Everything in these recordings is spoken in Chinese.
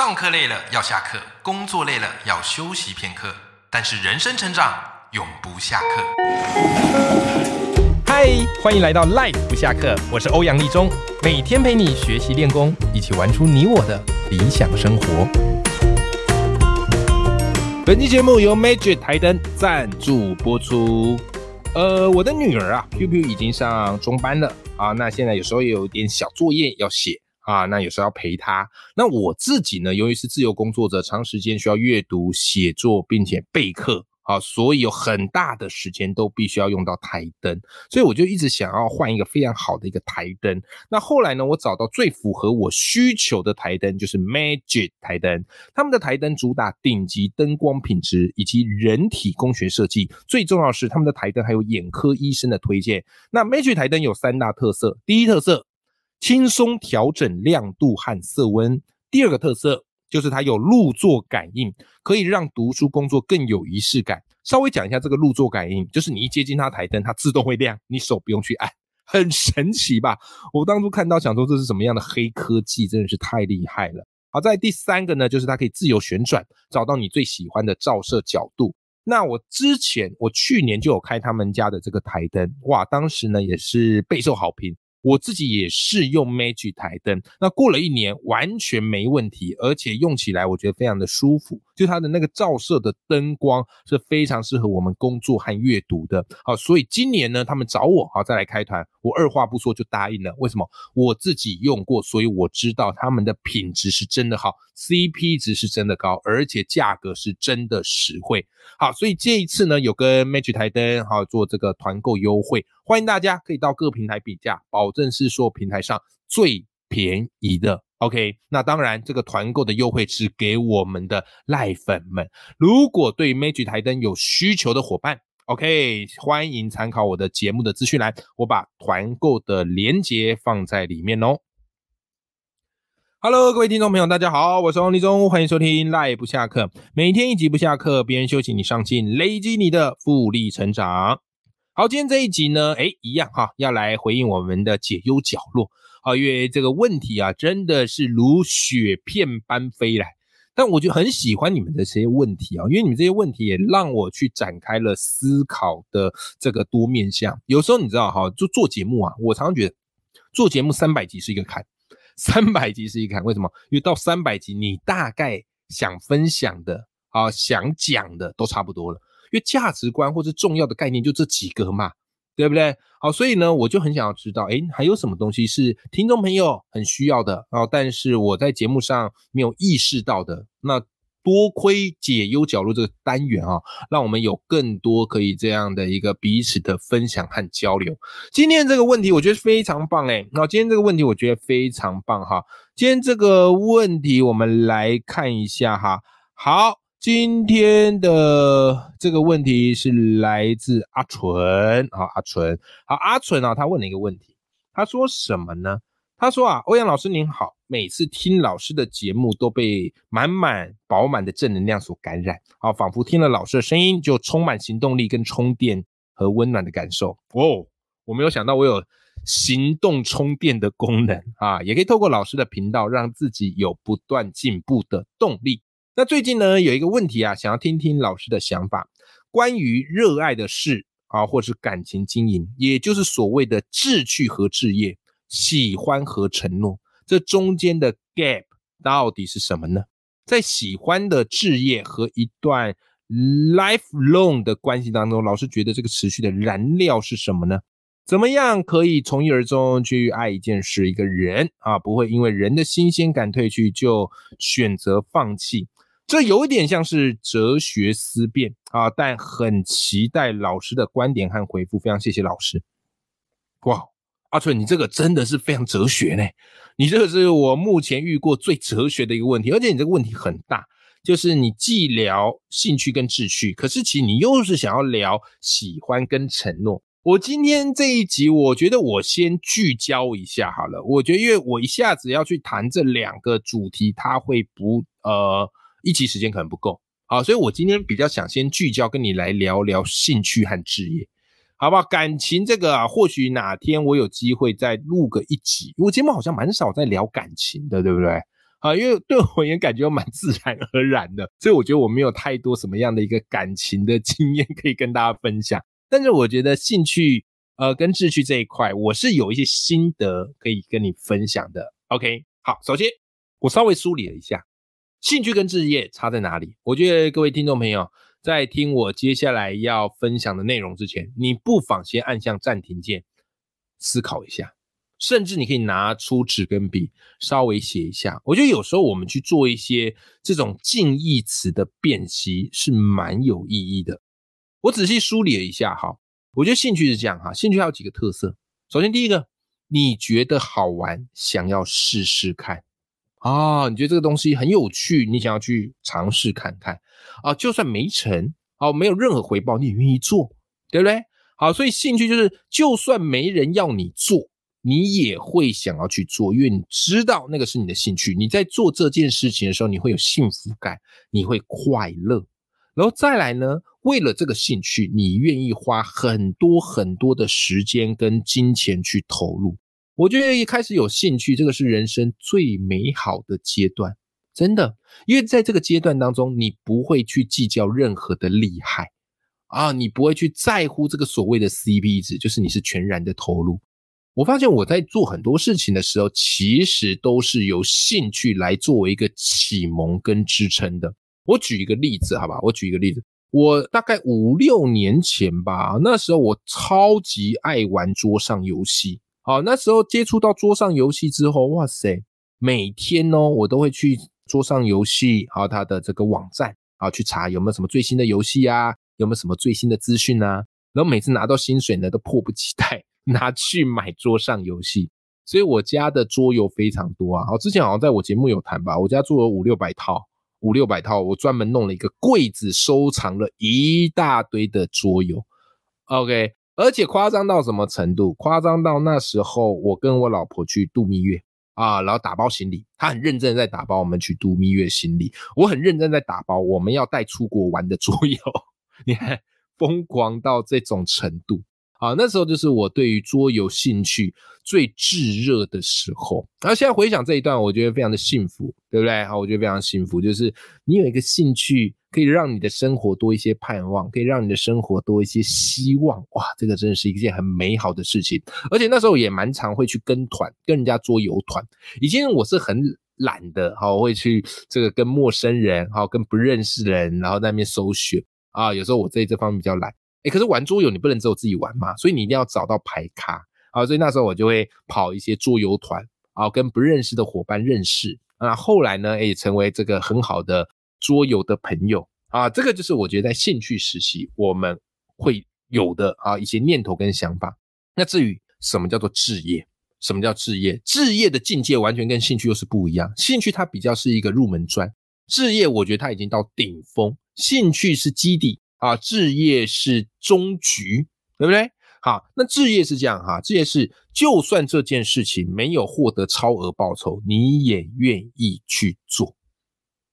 上课累了要下课，工作累了要休息片刻，但是人生成长永不下课。嗨，欢迎来到 Life 不下课，我是欧阳立中，每天陪你学习练功，一起玩出你我的理想生活。本期节目由 Magic 台灯赞助播出。呃，我的女儿啊，Q Q 已经上中班了啊，那现在有时候也有点小作业要写。啊，那有时候要陪他。那我自己呢，由于是自由工作者，长时间需要阅读、写作，并且备课，啊，所以有很大的时间都必须要用到台灯。所以我就一直想要换一个非常好的一个台灯。那后来呢，我找到最符合我需求的台灯，就是 Magic 台灯。他们的台灯主打顶级灯光品质以及人体工学设计，最重要是他们的台灯还有眼科医生的推荐。那 Magic 台灯有三大特色，第一特色。轻松调整亮度和色温。第二个特色就是它有入座感应，可以让读书工作更有仪式感。稍微讲一下这个入座感应，就是你一接近它台灯，它自动会亮，你手不用去按，很神奇吧？我当初看到想说这是什么样的黑科技，真的是太厉害了。好，在第三个呢，就是它可以自由旋转，找到你最喜欢的照射角度。那我之前我去年就有开他们家的这个台灯，哇，当时呢也是备受好评。我自己也是用 Magic 台灯，那过了一年完全没问题，而且用起来我觉得非常的舒服，就它的那个照射的灯光是非常适合我们工作和阅读的。好，所以今年呢，他们找我好再来开团，我二话不说就答应了。为什么？我自己用过，所以我知道他们的品质是真的好，CP 值是真的高，而且价格是真的实惠。好，所以这一次呢，有跟 Magic 台灯好做这个团购优惠。欢迎大家可以到各平台比价，保证是所有平台上最便宜的。OK，那当然这个团购的优惠是给我们的赖粉们。如果对 Magic 台灯有需求的伙伴，OK，欢迎参考我的节目的资讯栏，我把团购的链接放在里面哦。Hello，各位听众朋友，大家好，我是王立忠，欢迎收听赖不下课，每天一集不下课，别人休息你上进，累积你的复利成长。好，今天这一集呢，哎，一样哈，要来回应我们的解忧角落。好，因为这个问题啊，真的是如雪片般飞来。但我就很喜欢你们的这些问题啊，因为你们这些问题也让我去展开了思考的这个多面向。有时候你知道哈，就做节目啊，我常常觉得做节目三百集是一个坎，三百集是一个坎。为什么？因为到三百集，你大概想分享的啊，想讲的都差不多了。因为价值观或者重要的概念就这几个嘛，对不对？好，所以呢，我就很想要知道，哎，还有什么东西是听众朋友很需要的啊？但是我在节目上没有意识到的。那多亏解忧角落这个单元啊，让我们有更多可以这样的一个彼此的分享和交流。今天这个问题我觉得非常棒哎，那今天这个问题我觉得非常棒哈。今天这个问题我们来看一下哈。好。今天的这个问题是来自阿纯啊，阿纯好，阿纯啊，他问了一个问题，他说什么呢？他说啊，欧阳老师您好，每次听老师的节目都被满满饱满的正能量所感染，啊，仿佛听了老师的声音就充满行动力跟充电和温暖的感受哦。我没有想到我有行动充电的功能啊，也可以透过老师的频道让自己有不断进步的动力。那最近呢，有一个问题啊，想要听听老师的想法，关于热爱的事啊，或是感情经营，也就是所谓的志趣和志业，喜欢和承诺，这中间的 gap 到底是什么呢？在喜欢的志业和一段 lifelong 的关系当中，老师觉得这个持续的燃料是什么呢？怎么样可以从一而终去爱一件事、一个人啊？不会因为人的新鲜感褪去就选择放弃。这有一点像是哲学思辨啊，但很期待老师的观点和回复。非常谢谢老师。哇，阿春，你这个真的是非常哲学呢。你这个是我目前遇过最哲学的一个问题，而且你这个问题很大，就是你既聊兴趣跟志趣，可是其实你又是想要聊喜欢跟承诺。我今天这一集，我觉得我先聚焦一下好了。我觉得，因为我一下子要去谈这两个主题，它会不呃。一期时间可能不够，好，所以我今天比较想先聚焦跟你来聊聊兴趣和职业，好不好？感情这个啊，或许哪天我有机会再录个一集，我节目好像蛮少在聊感情的，对不对？啊，因为对我也感觉蛮自然而然的，所以我觉得我没有太多什么样的一个感情的经验可以跟大家分享。但是我觉得兴趣呃跟志趣这一块，我是有一些心得可以跟你分享的。OK，好，首先我稍微梳理了一下兴趣跟志业差在哪里。我觉得各位听众朋友在听我接下来要分享的内容之前，你不妨先按下暂停键，思考一下。甚至你可以拿出纸跟笔，稍微写一下。我觉得有时候我们去做一些这种近义词的辨析是蛮有意义的。我仔细梳理了一下哈，我觉得兴趣是这样哈，兴趣还有几个特色。首先第一个，你觉得好玩，想要试试看啊，你觉得这个东西很有趣，你想要去尝试看看啊，就算没成，哦，没有任何回报，你也愿意做，对不对？好，所以兴趣就是，就算没人要你做。你也会想要去做，因为你知道那个是你的兴趣。你在做这件事情的时候，你会有幸福感，你会快乐。然后再来呢，为了这个兴趣，你愿意花很多很多的时间跟金钱去投入。我觉得一开始有兴趣，这个是人生最美好的阶段，真的。因为在这个阶段当中，你不会去计较任何的利害啊，你不会去在乎这个所谓的 CP 值，就是你是全然的投入。我发现我在做很多事情的时候，其实都是由兴趣来作为一个启蒙跟支撑的。我举一个例子，好吧？我举一个例子，我大概五六年前吧，那时候我超级爱玩桌上游戏。好，那时候接触到桌上游戏之后，哇塞，每天哦，我都会去桌上游戏，还有它的这个网站啊，去查有没有什么最新的游戏啊，有没有什么最新的资讯啊。然后每次拿到薪水呢，都迫不及待。拿去买桌上游戏，所以我家的桌游非常多啊。好，之前好像在我节目有谈吧，我家做了五六百套，五六百套，我专门弄了一个柜子，收藏了一大堆的桌游。OK，而且夸张到什么程度？夸张到那时候我跟我老婆去度蜜月啊，然后打包行李，她很认真在打包我们去度蜜月行李，我很认真在打包我们要带出国玩的桌游。你看，疯狂到这种程度。啊，那时候就是我对于桌游兴趣最炙热的时候。然后现在回想这一段，我觉得非常的幸福，对不对？好，我觉得非常幸福，就是你有一个兴趣，可以让你的生活多一些盼望，可以让你的生活多一些希望。哇，这个真的是一件很美好的事情。而且那时候也蛮常会去跟团，跟人家桌游团。以前我是很懒的，好，会去这个跟陌生人，好，跟不认识的人，然后在那边搜寻啊。有时候我在这方面比较懒。哎，可是玩桌游你不能只有自己玩嘛，所以你一定要找到牌咖啊，所以那时候我就会跑一些桌游团啊，跟不认识的伙伴认识啊，后来呢，也成为这个很好的桌游的朋友啊，这个就是我觉得在兴趣时期我们会有的啊一些念头跟想法。那至于什么叫做置业，什么叫置业？置业的境界完全跟兴趣又是不一样，兴趣它比较是一个入门砖，置业我觉得它已经到顶峰，兴趣是基底。啊，置业是终局，对不对？好，那置业是这样哈，置业是就算这件事情没有获得超额报酬，你也愿意去做。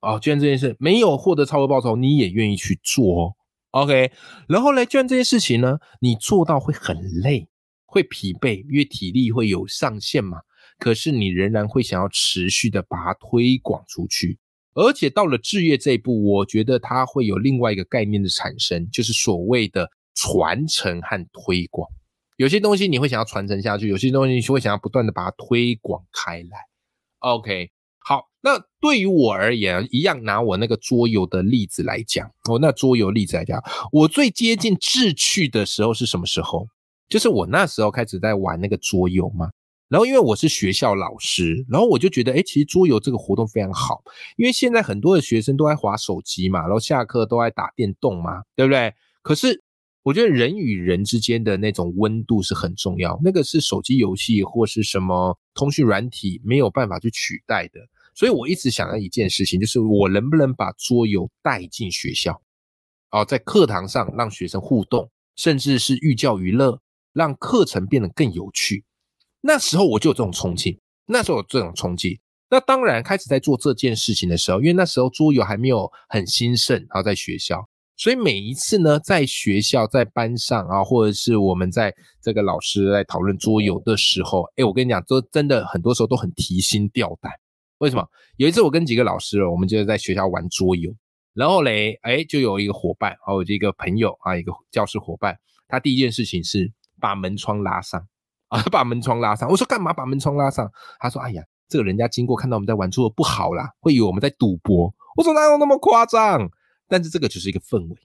哦，既然这件事没有获得超额报酬，你也愿意去做哦。OK，然后呢，既然这件事情呢，你做到会很累，会疲惫，因为体力会有上限嘛。可是你仍然会想要持续的把它推广出去。而且到了置业这一步，我觉得它会有另外一个概念的产生，就是所谓的传承和推广。有些东西你会想要传承下去，有些东西你会想要不断的把它推广开来。OK，好，那对于我而言，一样拿我那个桌游的例子来讲，我那桌游例子来讲，我最接近志趣的时候是什么时候？就是我那时候开始在玩那个桌游嘛。然后因为我是学校老师，然后我就觉得，哎，其实桌游这个活动非常好，因为现在很多的学生都在划手机嘛，然后下课都在打电动嘛，对不对？可是我觉得人与人之间的那种温度是很重要，那个是手机游戏或是什么通讯软体没有办法去取代的。所以我一直想要一件事情，就是我能不能把桌游带进学校，哦，在课堂上让学生互动，甚至是寓教于乐，让课程变得更有趣。那时候我就有这种冲劲，那时候有这种冲劲。那当然开始在做这件事情的时候，因为那时候桌游还没有很兴盛，然后在学校，所以每一次呢，在学校、在班上啊，或者是我们在这个老师在讨论桌游的时候，哎，我跟你讲，都真的很多时候都很提心吊胆。为什么？有一次我跟几个老师，我们就在学校玩桌游，然后嘞，哎，就有一个伙伴，还有一个朋友啊，一个教室伙伴，他第一件事情是把门窗拉上啊，把门窗拉上。我说干嘛把门窗拉上？他说，哎呀，这个人家经过看到我们在玩桌游不好啦，会以为我们在赌博。我说哪有那么夸张？但是这个就是一个氛围，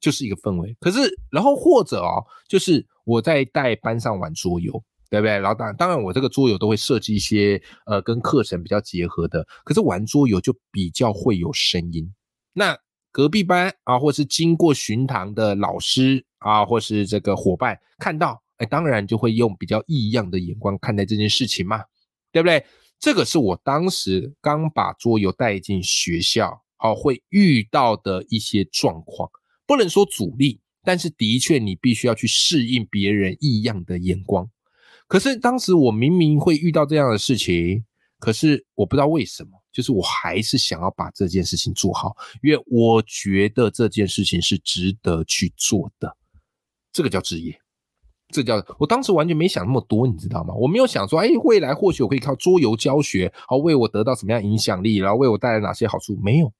就是一个氛围。可是，然后或者哦，就是我在带班上玩桌游。对不对？然后当当然，我这个桌游都会设计一些呃跟课程比较结合的。可是玩桌游就比较会有声音。那隔壁班啊，或是经过巡堂的老师啊，或是这个伙伴看到，哎，当然就会用比较异样的眼光看待这件事情嘛，对不对？这个是我当时刚把桌游带进学校，好会遇到的一些状况，不能说阻力，但是的确你必须要去适应别人异样的眼光。可是当时我明明会遇到这样的事情，可是我不知道为什么，就是我还是想要把这件事情做好，因为我觉得这件事情是值得去做的。这个叫职业，这叫我当时完全没想那么多，你知道吗？我没有想说，哎，未来或许我可以靠桌游教学，好为我得到什么样影响力，然后为我带来哪些好处？没有，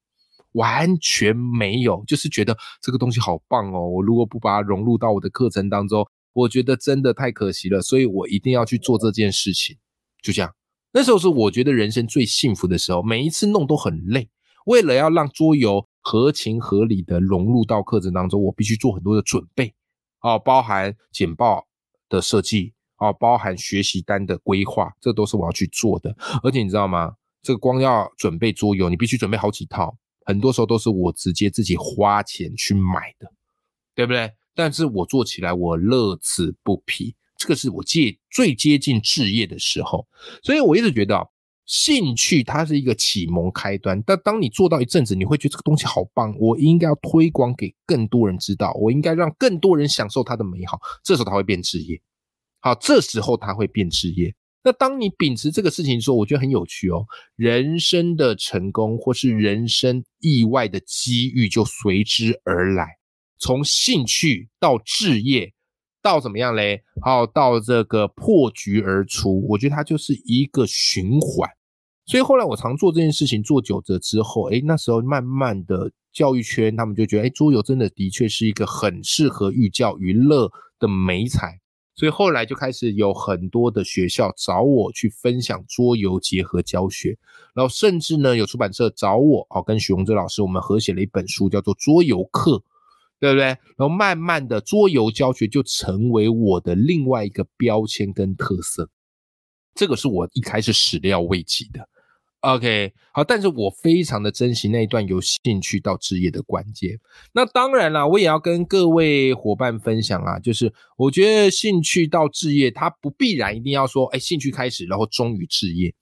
完全没有，就是觉得这个东西好棒哦，我如果不把它融入到我的课程当中。我觉得真的太可惜了，所以我一定要去做这件事情。就这样，那时候是我觉得人生最幸福的时候。每一次弄都很累，为了要让桌游合情合理的融入到课程当中，我必须做很多的准备哦，包含简报的设计哦，包含学习单的规划，这都是我要去做的。而且你知道吗？这个光要准备桌游，你必须准备好几套，很多时候都是我直接自己花钱去买的，对不对？但是我做起来我乐此不疲，这个是我接最接近置业的时候，所以我一直觉得兴趣它是一个启蒙开端。但当你做到一阵子，你会觉得这个东西好棒，我应该要推广给更多人知道，我应该让更多人享受它的美好。这时候它会变置业，好，这时候它会变置业。那当你秉持这个事情说，我觉得很有趣哦，人生的成功或是人生意外的机遇就随之而来。从兴趣到置业，到怎么样嘞？好，到这个破局而出，我觉得它就是一个循环。所以后来我常做这件事情，做久了之后，哎，那时候慢慢的教育圈他们就觉得，哎，桌游真的的确是一个很适合寓教于乐的美彩。所以后来就开始有很多的学校找我去分享桌游结合教学，然后甚至呢有出版社找我，哦，跟许宏哲老师我们合写了一本书，叫做《桌游课》。对不对？然后慢慢的，桌游教学就成为我的另外一个标签跟特色。这个是我一开始始料未及的。OK，好，但是我非常的珍惜那一段有兴趣到职业的关键。那当然啦，我也要跟各位伙伴分享啊，就是我觉得兴趣到置业，它不必然一定要说，哎，兴趣开始，然后终于置业。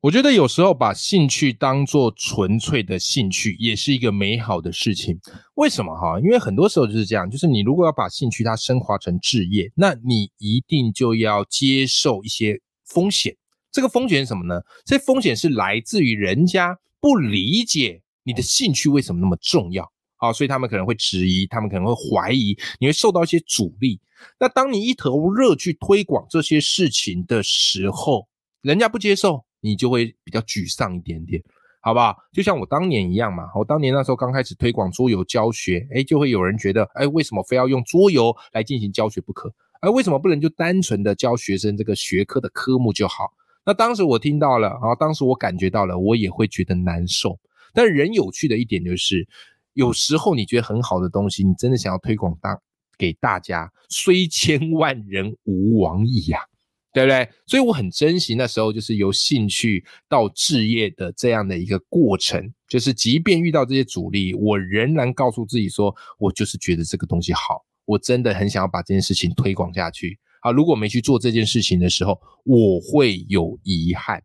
我觉得有时候把兴趣当做纯粹的兴趣，也是一个美好的事情。为什么哈？因为很多时候就是这样，就是你如果要把兴趣它升华成置业，那你一定就要接受一些风险。这个风险是什么呢？这风险是来自于人家不理解你的兴趣为什么那么重要啊，所以他们可能会质疑，他们可能会怀疑，你会受到一些阻力。那当你一头热去推广这些事情的时候，人家不接受。你就会比较沮丧一点点，好不好？就像我当年一样嘛，我当年那时候刚开始推广桌游教学，哎，就会有人觉得，哎，为什么非要用桌游来进行教学不可？哎，为什么不能就单纯的教学生这个学科的科目就好？那当时我听到了，啊，当时我感觉到了，我也会觉得难受。但人有趣的一点就是，有时候你觉得很好的东西，你真的想要推广大给大家，虽千万人吾往矣呀。对不对？所以我很珍惜那时候，就是由兴趣到置业的这样的一个过程。就是即便遇到这些阻力，我仍然告诉自己说，我就是觉得这个东西好，我真的很想要把这件事情推广下去。好，如果没去做这件事情的时候，我会有遗憾，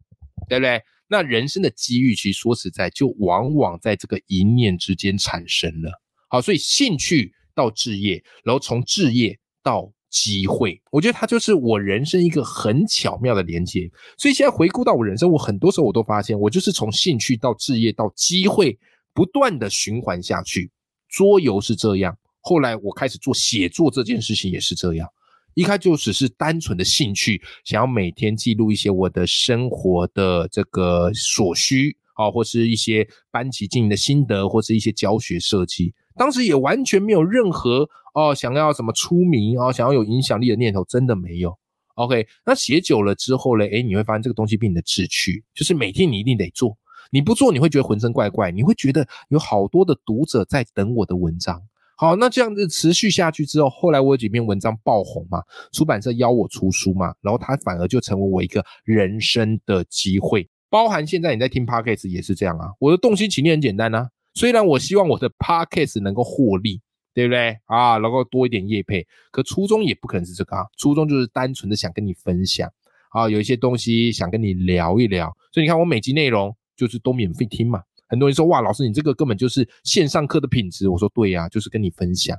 对不对？那人生的机遇，其实说实在，就往往在这个一念之间产生了。好，所以兴趣到置业，然后从置业到。机会，我觉得它就是我人生一个很巧妙的连接。所以现在回顾到我人生，我很多时候我都发现，我就是从兴趣到置业到机会，不断的循环下去。桌游是这样，后来我开始做写作这件事情也是这样。一开就只是单纯的兴趣，想要每天记录一些我的生活的这个所需啊，或是一些班级经营的心得，或是一些教学设计。当时也完全没有任何哦想要什么出名哦，想要有影响力的念头，真的没有。OK，那写久了之后呢？诶，你会发现这个东西变你的志趣，就是每天你一定得做，你不做你会觉得浑身怪怪，你会觉得有好多的读者在等我的文章。好，那这样子持续下去之后，后来我有几篇文章爆红嘛，出版社邀我出书嘛，然后它反而就成为我一个人生的机会。包含现在你在听 Podcast 也是这样啊，我的动心起念很简单啊，虽然我希望我的 Podcast 能够获利。对不对啊？能够多一点业配，可初衷也不可能是这个啊。初衷就是单纯的想跟你分享啊，有一些东西想跟你聊一聊。所以你看，我每集内容就是都免费听嘛。很多人说哇，老师你这个根本就是线上课的品质。我说对呀，就是跟你分享，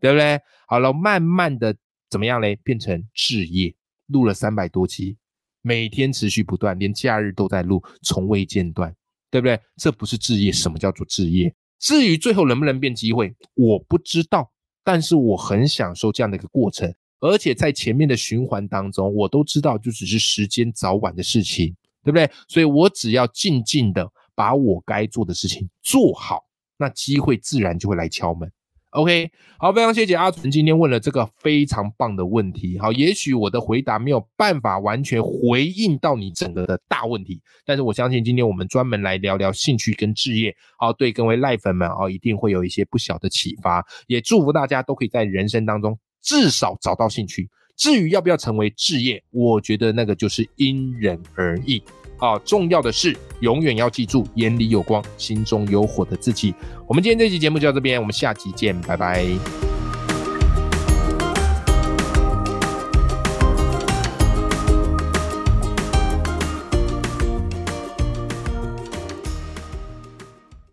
对不对？好了，慢慢的怎么样嘞？变成置业，录了三百多集，每天持续不断，连假日都在录，从未间断，对不对？这不是置业，什么叫做置业？至于最后能不能变机会，我不知道，但是我很享受这样的一个过程，而且在前面的循环当中，我都知道就只是时间早晚的事情，对不对？所以我只要静静的把我该做的事情做好，那机会自然就会来敲门。OK，好，非常谢谢阿纯今天问了这个非常棒的问题。好，也许我的回答没有办法完全回应到你整个的大问题，但是我相信今天我们专门来聊聊兴趣跟置业，好，对各位赖粉们哦，一定会有一些不小的启发。也祝福大家都可以在人生当中至少找到兴趣。至于要不要成为置业，我觉得那个就是因人而异。啊，重要的是永远要记住，眼里有光，心中有火的自己。我们今天这期节目就到这边，我们下期见，拜拜。